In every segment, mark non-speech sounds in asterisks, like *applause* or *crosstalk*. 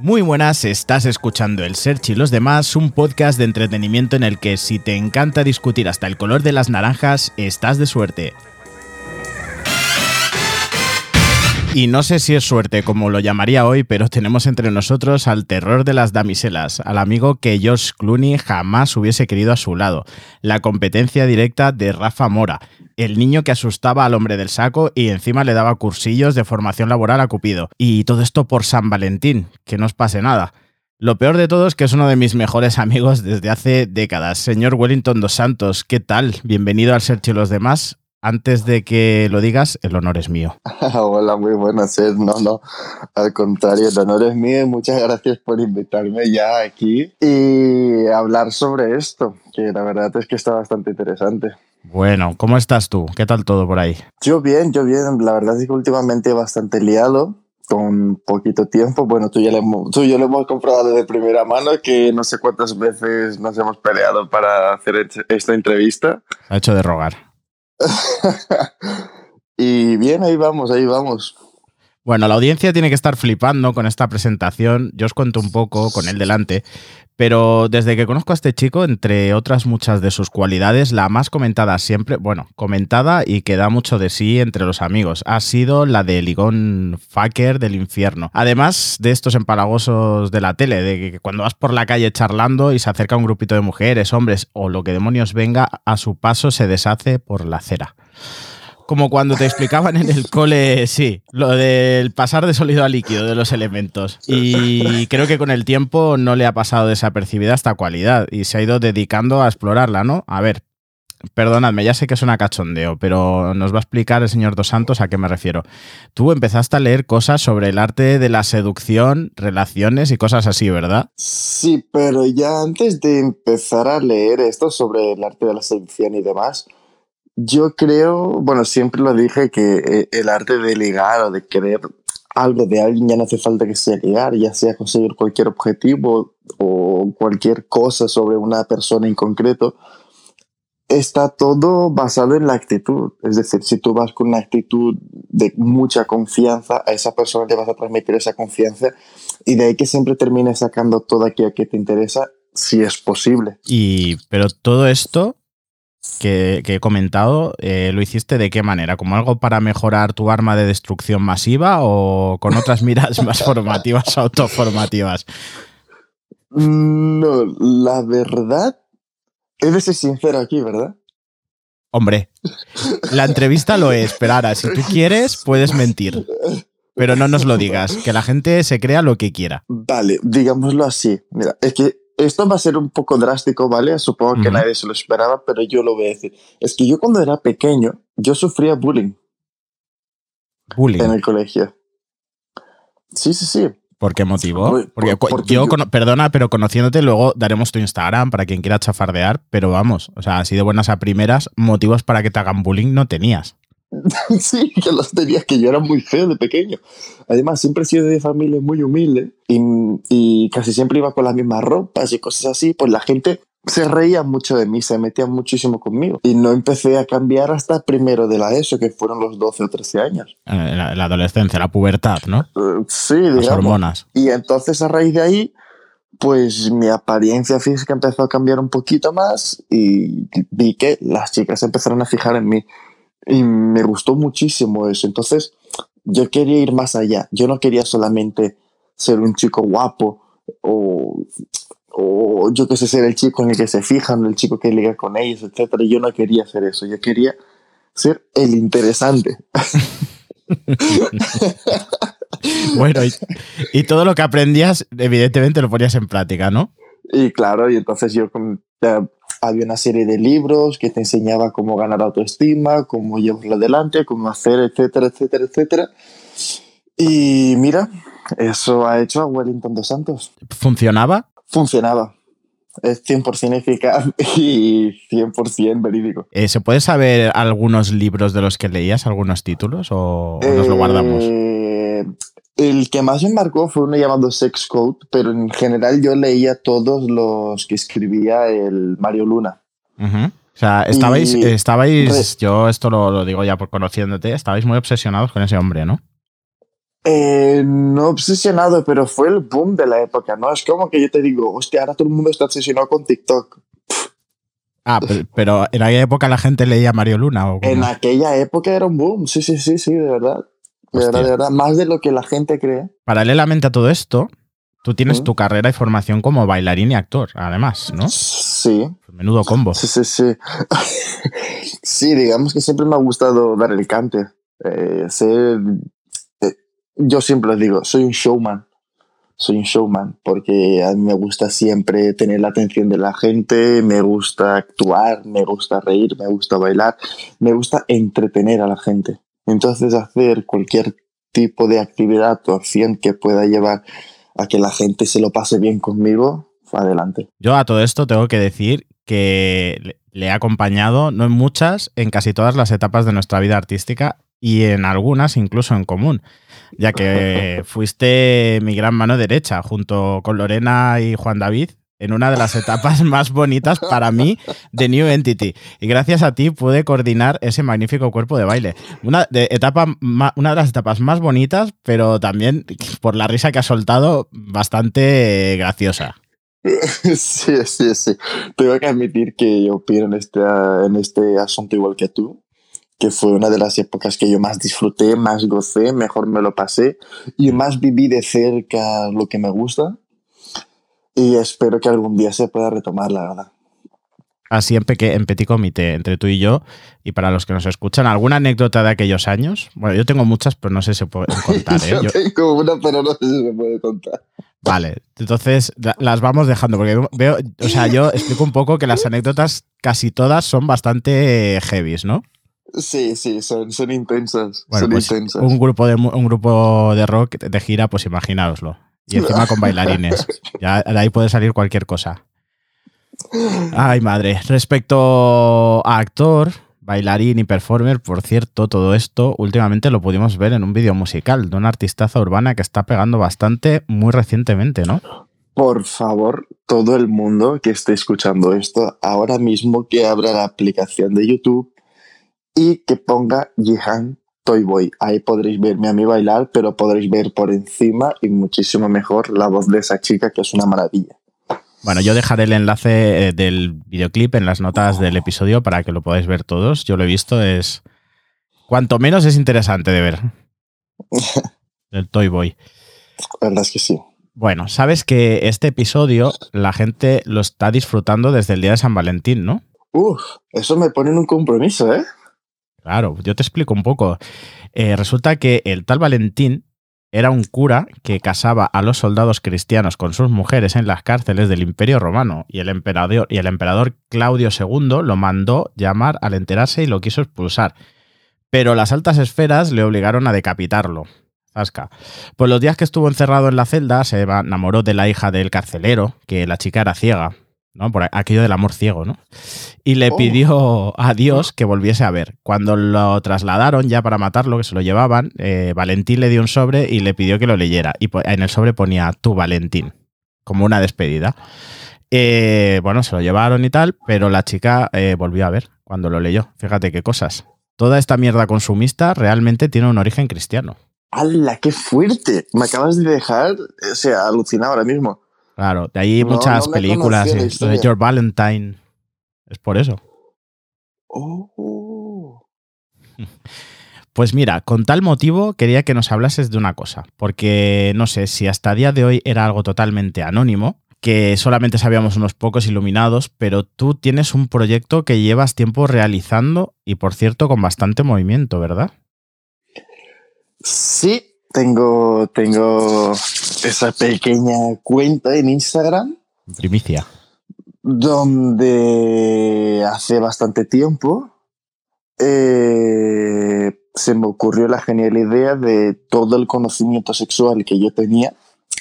Muy buenas, estás escuchando El Search y los demás, un podcast de entretenimiento en el que si te encanta discutir hasta el color de las naranjas, estás de suerte. Y no sé si es suerte como lo llamaría hoy, pero tenemos entre nosotros al terror de las damiselas, al amigo que George Clooney jamás hubiese querido a su lado, la competencia directa de Rafa Mora, el niño que asustaba al hombre del saco y encima le daba cursillos de formación laboral a Cupido. Y todo esto por San Valentín, que no os pase nada. Lo peor de todo es que es uno de mis mejores amigos desde hace décadas. Señor Wellington dos Santos, ¿qué tal? Bienvenido al Sergio y los demás. Antes de que lo digas, el honor es mío. *laughs* Hola, muy buenas. No, no, al contrario, el honor es mío y muchas gracias por invitarme ya aquí y hablar sobre esto, que la verdad es que está bastante interesante. Bueno, ¿cómo estás tú? ¿Qué tal todo por ahí? Yo bien, yo bien. La verdad es que últimamente bastante liado, con poquito tiempo. Bueno, tú, ya le hemos, tú y yo lo hemos comprobado de primera mano que no sé cuántas veces nos hemos peleado para hacer esta entrevista. Ha hecho de rogar. *laughs* y bien, ahí vamos, ahí vamos. Bueno, la audiencia tiene que estar flipando con esta presentación. Yo os cuento un poco con él delante. Pero desde que conozco a este chico, entre otras muchas de sus cualidades, la más comentada siempre, bueno, comentada y que da mucho de sí entre los amigos, ha sido la de Ligón Fucker del infierno. Además de estos empalagosos de la tele, de que cuando vas por la calle charlando y se acerca un grupito de mujeres, hombres o lo que demonios venga, a su paso se deshace por la acera como cuando te explicaban en el cole, sí, lo del pasar de sólido a líquido de los elementos. Y creo que con el tiempo no le ha pasado desapercibida esta cualidad y se ha ido dedicando a explorarla, ¿no? A ver, perdonadme, ya sé que suena cachondeo, pero nos va a explicar el señor Dos Santos a qué me refiero. Tú empezaste a leer cosas sobre el arte de la seducción, relaciones y cosas así, ¿verdad? Sí, pero ya antes de empezar a leer esto sobre el arte de la seducción y demás, yo creo, bueno, siempre lo dije que eh, el arte de ligar o de querer algo de alguien ya no hace falta que sea ligar, ya sea conseguir cualquier objetivo o cualquier cosa sobre una persona en concreto, está todo basado en la actitud. Es decir, si tú vas con una actitud de mucha confianza, a esa persona le vas a transmitir esa confianza y de ahí que siempre termines sacando todo aquello que te interesa, si es posible. Y, pero todo esto que, he comentado, eh, ¿lo hiciste de qué manera? ¿Como algo para mejorar tu arma de destrucción masiva o con otras *laughs* miras más formativas, autoformativas? No, la verdad, he de ser sincero aquí, ¿verdad? Hombre, la entrevista lo es, pero ahora, si tú quieres, puedes mentir. Pero no nos lo digas, que la gente se crea lo que quiera. Vale, digámoslo así. Mira, es que esto va a ser un poco drástico, ¿vale? Supongo que nadie se lo esperaba, pero yo lo voy a decir. Es que yo cuando era pequeño, yo sufría bullying. Bullying. En el colegio. Sí, sí, sí. ¿Por qué motivo? Porque, yo, perdona, pero conociéndote, luego daremos tu Instagram para quien quiera chafardear, pero vamos, o sea, así de buenas a primeras, motivos para que te hagan bullying no tenías. *laughs* sí, que los tenía, que yo era muy feo de pequeño. Además, siempre he sido de familia muy humilde y, y, casi siempre iba con las mismas ropas y cosas así. Pues la gente se reía mucho de mí, se metía muchísimo conmigo. Y no empecé a cambiar hasta primero de la ESO, que fueron los 12 o 13 años. Eh, la, la adolescencia, la pubertad, ¿no? Uh, sí, Las hormonas. Y entonces a raíz de ahí pues mi apariencia física empezó a cambiar un poquito más y vi que las chicas empezaron a fijar en mí. Y me gustó muchísimo eso. Entonces, yo quería ir más allá. Yo no quería solamente ser un chico guapo o, o yo qué sé, ser el chico en el que se fijan, el chico que liga con ellos, etc. Yo no quería hacer eso. Yo quería ser el interesante. *laughs* bueno, y, y, todo lo que aprendías, evidentemente lo ponías en práctica, ¿no? Y claro, y entonces yo había una serie de libros que te enseñaba cómo ganar autoestima, cómo llevarlo adelante, cómo hacer, etcétera, etcétera, etcétera. Y mira, eso ha hecho a Wellington dos Santos. ¿Funcionaba? Funcionaba. Es 100% eficaz *laughs* y 100% verídico. Eh, ¿Se puede saber algunos libros de los que leías, algunos títulos, o, nos lo guardamos? El que más me marcó fue uno llamado Sex Code, pero en general yo leía todos los que escribía el Mario Luna. O sea, estabais, estabais yo esto lo, digo ya por conociéndote, estabais muy obsesionados con ese hombre, ¿no? Eh, no obsesionado, pero fue el boom de la época, ¿no? Es como que yo te digo, hostia, ahora todo el mundo está obsesionado con TikTok. Ah, pero, en aquella época la gente leía Mario Luna. ¿o en aquella época era un boom, sí, sí, sí, sí, de verdad. De verdad, de verdad, más de lo que la gente cree. Paralelamente a todo esto, tú tienes tu carrera y formación como bailarín y actor, además, ¿no? Sí. Pues menudo combo. Sí, sí, sí. *laughs* sí, digamos que siempre me ha gustado dar el cante. Eh, ser, eh, yo siempre les digo, soy un showman soy un showman porque a mí me gusta siempre tener la atención de la gente, me gusta actuar, me gusta reír, me gusta bailar, me gusta entretener a la gente. Entonces hacer cualquier tipo de actividad o acción que pueda llevar a que la gente se lo pase bien conmigo, adelante. Yo a todo esto tengo que decir que le he acompañado, no en muchas, en casi todas las etapas de nuestra vida artística y en algunas incluso en común ya que *laughs* fuiste mi gran mano derecha junto con Lorena y Juan David en una de las etapas *laughs* más bonitas para mí de New Entity. Y gracias a ti pude coordinar ese magnífico cuerpo de baile. Una de, etapa, una de las etapas más bonitas, pero también por la risa que ha soltado, bastante graciosa. *laughs* Sí, sí, sí. Tengo que admitir que yo opino en este, en este asunto igual que tú que fue una de las épocas que yo más disfruté, más gocé, mejor me lo pasé y más viví de cerca lo que me gusta. Y espero que algún día se pueda retomar, la verdad. Así en, en Petit Comité, entre tú y yo, y para los que nos escuchan, ¿alguna anécdota de aquellos años? Bueno, yo tengo muchas, pero no sé si se puede contar. *laughs* ¿eh? yo, tengo una, pero no sé si se puede contar. Vale, entonces las vamos dejando, porque veo, o sea, yo explico un poco que las anécdotas casi todas son bastante heavies, ¿no? Sí, sí, son, son intensas. son pues, intensas. Un grupo, de, un grupo de rock de gira, pues imaginaoslo. Y encima con bailarines. Ya de ahí puede salir cualquier cosa. Ay, madre. Respecto a actor, bailarín y performer, por cierto, todo esto últimamente lo pudimos ver en un vídeo musical de una artistaza urbana que está pegando bastante muy recientemente, ¿no? Por favor, todo el mundo que esté escuchando esto, ahora mismo que abra la aplicación de YouTube y que ponga Jihan Toy Boy. Ahí podréis verme a mí bailar, pero podréis ver por encima y muchísimo mejor la voz de esa chica que es una maravilla. Bueno, yo dejaré el enlace eh, del videoclip en las notas del episodio para que lo podáis ver todos. Yo lo he visto, es. Cuanto menos es interesante de ver. *laughs* el Toy Boy. La verdad es que sí. Bueno, sabes que este episodio la gente lo está disfrutando desde el día de San Valentín, ¿no? Uf, eso me pone en un compromiso, ¿eh? Claro, yo te explico un poco. Eh, resulta que el tal Valentín era un cura que casaba a los soldados cristianos con sus mujeres en las cárceles del Imperio Romano y el emperador, y el emperador Claudio II lo mandó llamar al enterarse y lo quiso expulsar. Pero las altas esferas le obligaron a decapitarlo. Zasca. Pues los días que estuvo encerrado en la celda se enamoró de la hija del carcelero, que la chica era ciega, ¿no? Por aquello del amor ciego, ¿no? Y le oh. pidió a Dios que volviese a ver. Cuando lo trasladaron ya para matarlo, que se lo llevaban, eh, Valentín le dio un sobre y le pidió que lo leyera. Y en el sobre ponía tu Valentín, como una despedida. Eh, bueno, se lo llevaron y tal, pero la chica eh, volvió a ver cuando lo leyó. Fíjate qué cosas. Toda esta mierda consumista realmente tiene un origen cristiano. ¡Hala, qué fuerte! Me acabas de dejar, o sea, alucinado ahora mismo. Claro, de ahí muchas películas. De George Valentine. Es por eso. Oh. *laughs* Pues mira, con tal motivo quería que nos hablases de una cosa, porque no sé si hasta día de hoy era algo totalmente anónimo, que solamente sabíamos unos pocos iluminados, pero tú tienes un proyecto que llevas tiempo realizando y por cierto con bastante movimiento, ¿verdad? Sí, tengo, tengo esa pequeña cuenta en Instagram. Primicia. Donde hace bastante tiempo eh, se me ocurrió la genial idea de todo el conocimiento sexual que yo tenía,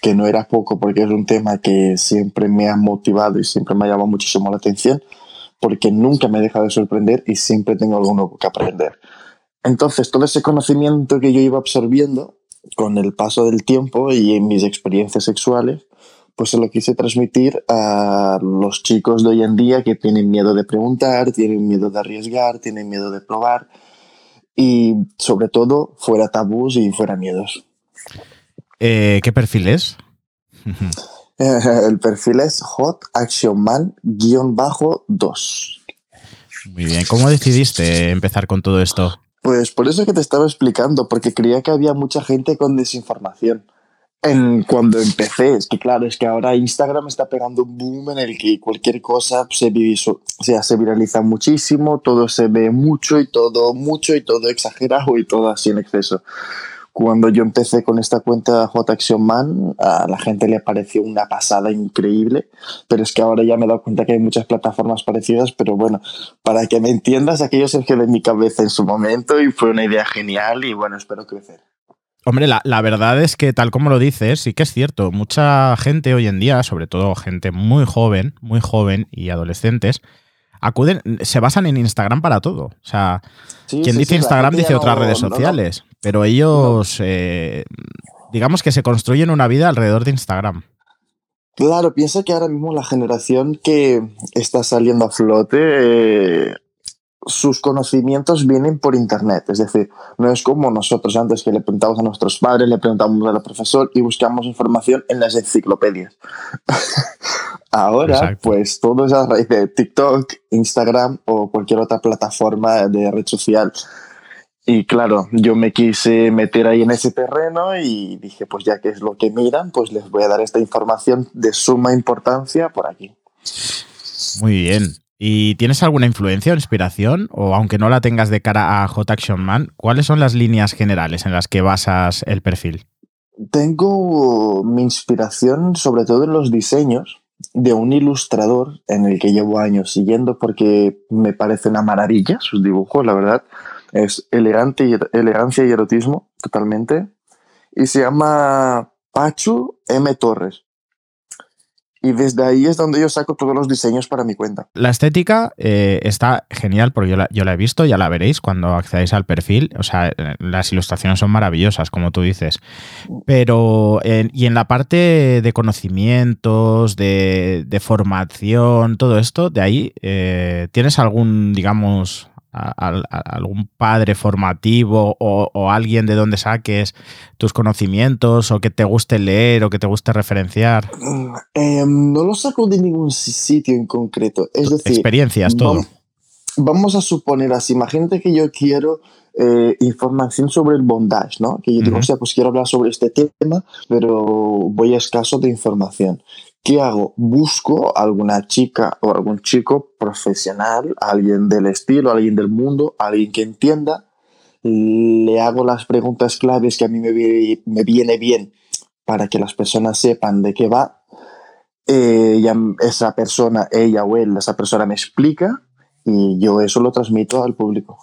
que no era poco porque es un tema que siempre me ha motivado y siempre me ha llamado muchísimo la atención, porque nunca me deja de sorprender y siempre tengo algo nuevo que aprender. Entonces, todo ese conocimiento que yo iba absorbiendo con el paso del tiempo y en mis experiencias sexuales, pues se lo quise transmitir a los chicos de hoy en día que tienen miedo de preguntar, tienen miedo de arriesgar, tienen miedo de probar y sobre todo fuera tabús y fuera miedos. Eh, ¿Qué perfil es? *laughs* El perfil es Hot Action Man-2. Muy bien. ¿Cómo decidiste empezar con todo esto? Pues por eso que te estaba explicando, porque creía que había mucha gente con desinformación. En, cuando empecé, es que claro, es que ahora Instagram está pegando un boom en el que cualquier cosa se, o sea, se viraliza muchísimo, todo se ve mucho y todo mucho y todo exagerado y todo así en exceso. Cuando yo empecé con esta cuenta Hot Action Man, a la gente le pareció una pasada increíble, pero es que ahora ya me he dado cuenta que hay muchas plataformas parecidas, pero bueno, para que me entiendas, aquello quedó en mi cabeza en su momento y fue una idea genial y bueno, espero crecer. Hombre, la, la, verdad es que tal como lo dices, sí que es cierto. Mucha gente hoy en día, sobre todo gente muy joven, muy joven y adolescentes, acuden, se basan en Instagram para todo. O sea, quien dice Instagram dice otras redes sociales, pero ellos, eh, digamos que se construyen una vida alrededor de Instagram. Claro, piensa que ahora mismo la generación que está saliendo a flote, eh, sus conocimientos vienen por internet, es decir, no es como nosotros antes que le preguntamos a nuestros padres, le preguntamos al profesor y buscamos información en las enciclopedias. *laughs* Ahora, pues todo es a raíz de TikTok, Instagram o cualquier otra plataforma de red social. Y claro, yo me quise meter ahí en ese terreno y dije, pues ya que es lo que miran, pues les voy a dar esta información de suma importancia por aquí. Muy bien. ¿Y tienes alguna influencia o inspiración? O aunque no la tengas de cara a Hot Action Man, ¿cuáles son las líneas generales en las que basas el perfil? Tengo mi inspiración sobre todo en los diseños de un ilustrador en el que llevo años siguiendo porque me parece una maravilla sus dibujos, la verdad. Es elegante y, elegancia y erotismo totalmente. Y se llama Pachu M. Torres. Y desde ahí es donde yo saco todos los diseños para mi cuenta. La estética eh, está genial porque yo la, yo la, he visto, ya la veréis cuando accedáis al perfil. O sea, las ilustraciones son maravillosas, como tú dices. Pero, y en la parte de conocimientos, de, formación, todo esto, de ahí, eh, ¿tienes algún, digamos, algún padre formativo o, alguien de donde saques tus conocimientos o que te guste leer o que te guste referenciar? Mm, em, no lo saco de ningún sitio en concreto. Es decir, experiencias, todo. Vamos, a suponer así, imagínate que yo quiero eh, información sobre el bondage, ¿no? Que yo digo, o sea, pues quiero hablar sobre este tema, pero voy a escaso de información. ¿Qué hago? Busco alguna chica o algún chico profesional, alguien del estilo, alguien del mundo, alguien que entienda, le hago las preguntas claves que a mí me, me viene bien para que las personas sepan de qué va. Eh, esa persona, ella o él, esa persona me explica y yo eso lo transmito al público.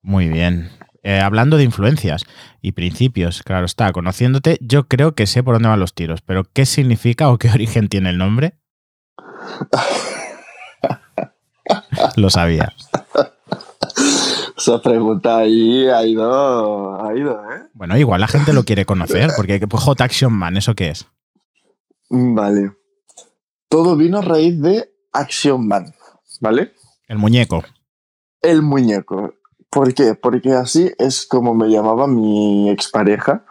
Muy bien. Eh, hablando de influencias y principios, claro está, conociéndote, yo creo que sé por dónde van los tiros, pero ¿qué significa o qué *laughs* origen tiene el nombre? Lo sabía. Esa pregunta ahí ha ido, ha ido, ¿eh? Bueno, igual la gente lo quiere conocer, porque pues, Hot Action Man, ¿eso qué es? Vale. Todo vino a raíz de Action Man, ¿vale? El muñeco. El muñeco. ¿Por qué? Porque así es como me llamaba mi expareja.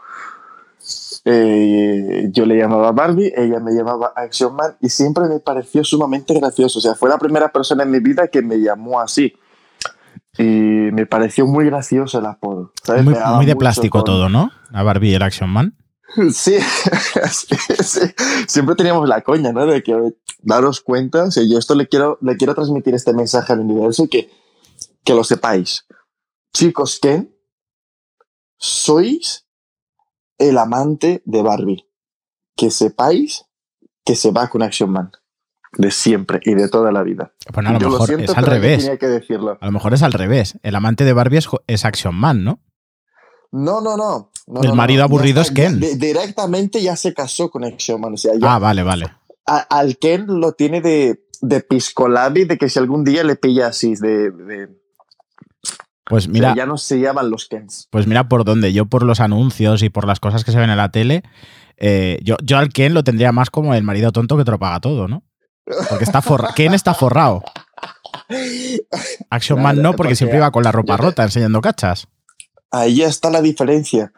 Eh, yo le llamaba Barbie, ella me llamaba Action Man y siempre me pareció sumamente gracioso. O sea, fue la primera persona en mi vida que me llamó así. Y me pareció muy gracioso el apodo. Muy, de plástico todo, ¿no? A Barbie y el Action Man. *laughs* Sí, sí, siempre teníamos la coña, ¿no? De que daros cuenta, o sea, yo esto le quiero, le quiero transmitir este mensaje al universo y que, que lo sepáis chicos que sois el amante de Barbie. Que sepáis que se va con Action Man. De siempre y de toda la vida. Bueno, a lo mejor es al revés. A lo mejor es al revés. El amante de Barbie es, Action Man, ¿no? No, no, no. el marido aburrido es Ken. directamente ya se casó con Action Man. ah, vale, vale. al Ken lo tiene de, de piscolabi, de que si algún día le pilla así, de pues mira. ya no se llaman los Kens. Pues mira por dónde. Yo, por los anuncios y por las cosas que se ven en la tele, eh, yo, yo al Ken lo tendría más como el marido tonto que te lo paga todo, ¿no? Porque está forrado. *laughs* Ken está forrado. Action Man no, porque, siempre iba con la ropa rota enseñando cachas. Ahí está la diferencia.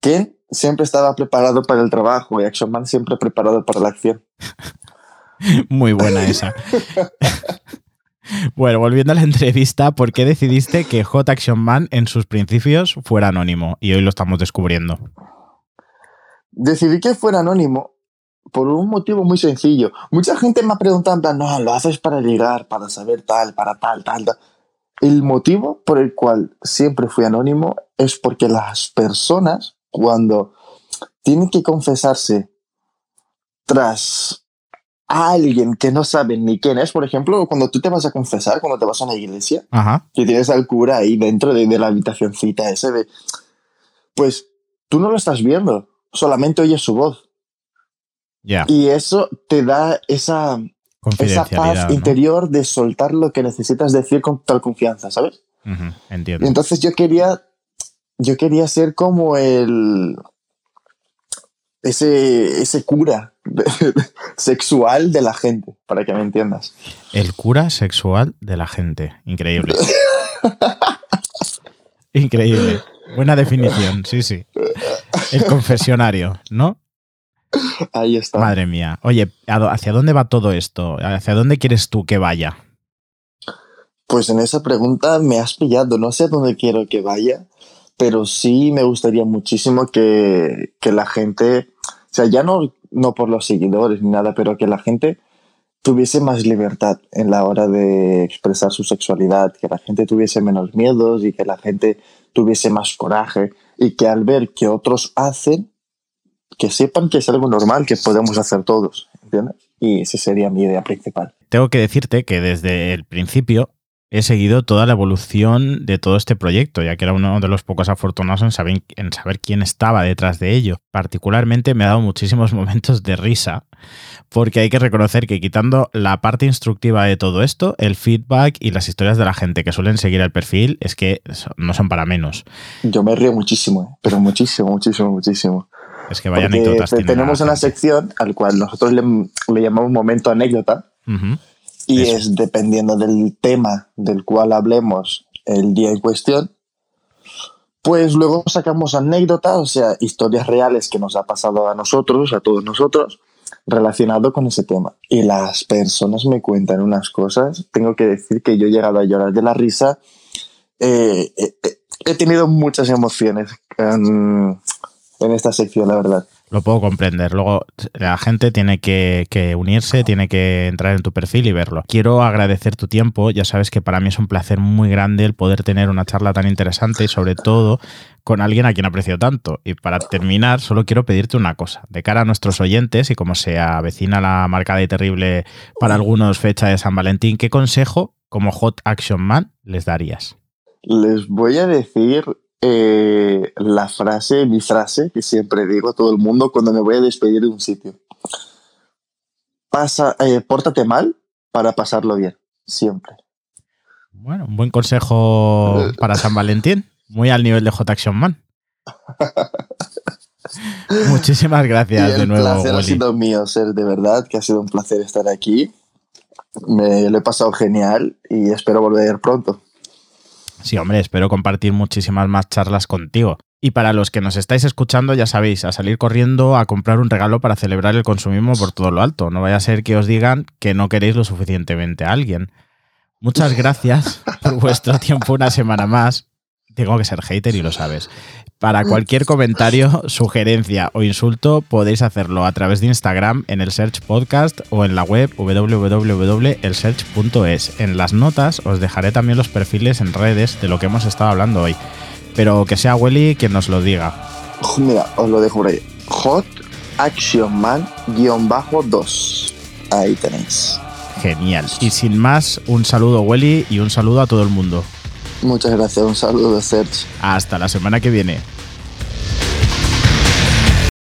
Ken siempre estaba preparado para el trabajo y Action Man siempre preparado para la acción. *laughs* Muy buena esa. *laughs* bueno, volviendo a la *laughs* entrevista, ¿por qué decidiste que Hot Action Man en sus principios fuera anónimo? Y hoy lo estamos descubriendo. Decidí que fuera anónimo por un motivo muy sencillo. Mucha gente me ha preguntado, en plan, no, lo haces para ligar, para saber tal, para tal, tal, tal. El motivo por el cual siempre fui anónimo es porque las personas, cuando tienen que confesarse tras alguien que no saben ni quién es, por ejemplo, cuando tú te vas a confesar, cuando te vas a una iglesia, que tienes al cura ahí dentro de, de la habitacióncita ese de... Pues tú no lo estás viendo, solamente oyes su voz. Y eso te da esa, esa paz interior de soltar lo que necesitas decir con total confianza, ¿sabes? entiendo. entonces yo quería, yo quería ser como el, ese, ese cura *laughs* sexual de la gente, para que me entiendas. El cura sexual de la gente. Increíble. *laughs* Increíble. Buena definición, sí, sí. El confesionario, ¿no? Ahí está. Madre mía. Oye, ¿hacia dónde va todo esto? ¿Hacia dónde quieres tú que vaya? Pues en esa pregunta me has pillado. No sé dónde quiero que vaya, pero sí me gustaría muchísimo que, que la gente, o sea, ya no, no por los seguidores ni nada, pero que la gente tuviese más libertad en la hora de expresar su sexualidad, que la gente tuviese menos miedos y que la gente tuviese más coraje y que al ver que otros hacen, que sepan que es algo normal que podemos hacer todos, ¿entiendes? Y esa sería mi idea principal. Tengo que decirte que desde el principio he seguido toda la evolución de todo este proyecto, ya que era uno de los pocos afortunados en saber, en saber quién estaba detrás de ello. Particularmente me ha dado muchísimos *laughs* momentos de risa, porque hay que reconocer que quitando la parte instructiva de todo esto, el feedback y las historias de la gente que suelen seguir el perfil es que no son para menos. Yo me río muchísimo, ¿eh? pero muchísimo, muchísimo, muchísimo. Es que vaya anécdotas. Tenemos una sección al cual nosotros le, llamamos momento anécdota. Y es dependiendo del tema del cual hablemos el día en cuestión. Pues luego sacamos anécdotas, o sea, historias reales que nos ha pasado a nosotros, a todos nosotros, relacionado con ese tema. Y las personas me cuentan unas cosas. Tengo que decir que yo he llegado a llorar de la risa. Eh, eh, eh, he tenido muchas emociones en esta sección, la verdad. Lo puedo comprender. Luego la gente tiene que, unirse, tiene que entrar en tu perfil y verlo. Quiero agradecer tu tiempo. Ya sabes que para mí es un placer muy grande el poder tener una charla tan interesante y sobre todo con alguien a quien aprecio tanto. Y para terminar, solo quiero pedirte una cosa. De cara a nuestros oyentes y como se avecina la marca de terrible para algunos fecha de San Valentín, ¿qué consejo como Hot Action Man les darías? Les voy a decir eh, la frase, mi frase, que siempre digo a todo el mundo cuando me voy a despedir de un sitio. Pasa, eh, pórtate mal para pasarlo bien, siempre. Bueno, un buen consejo para San Valentín, muy al nivel de J Action Man. *laughs* Muchísimas gracias de nuevo. Placer ha sido mío, ser de verdad, que ha sido un placer estar aquí. Me lo he pasado genial y espero volver pronto. Sí, hombre, espero compartir muchísimas más charlas contigo. Y para los que nos estáis escuchando, ya sabéis, a salir corriendo a comprar un regalo para celebrar el consumismo por todo lo alto. No vaya a ser que os digan que no queréis lo suficientemente a alguien. Muchas gracias por vuestro tiempo una semana más. Tengo que ser hater y lo sabes. Para cualquier comentario, sugerencia o insulto podéis hacerlo a través de Instagram en el Search Podcast o en la web www.elsearch.es. En las notas os dejaré también los perfiles en redes de lo que hemos estado hablando hoy. Pero que sea Welly quien nos lo diga. Mira, os lo dejo por ahí. Hot Action Man-2. Ahí tenéis. Genial. Y sin más, un saludo Welly y un saludo a todo el mundo. Muchas gracias, un saludo, Serge. Hasta la semana que viene.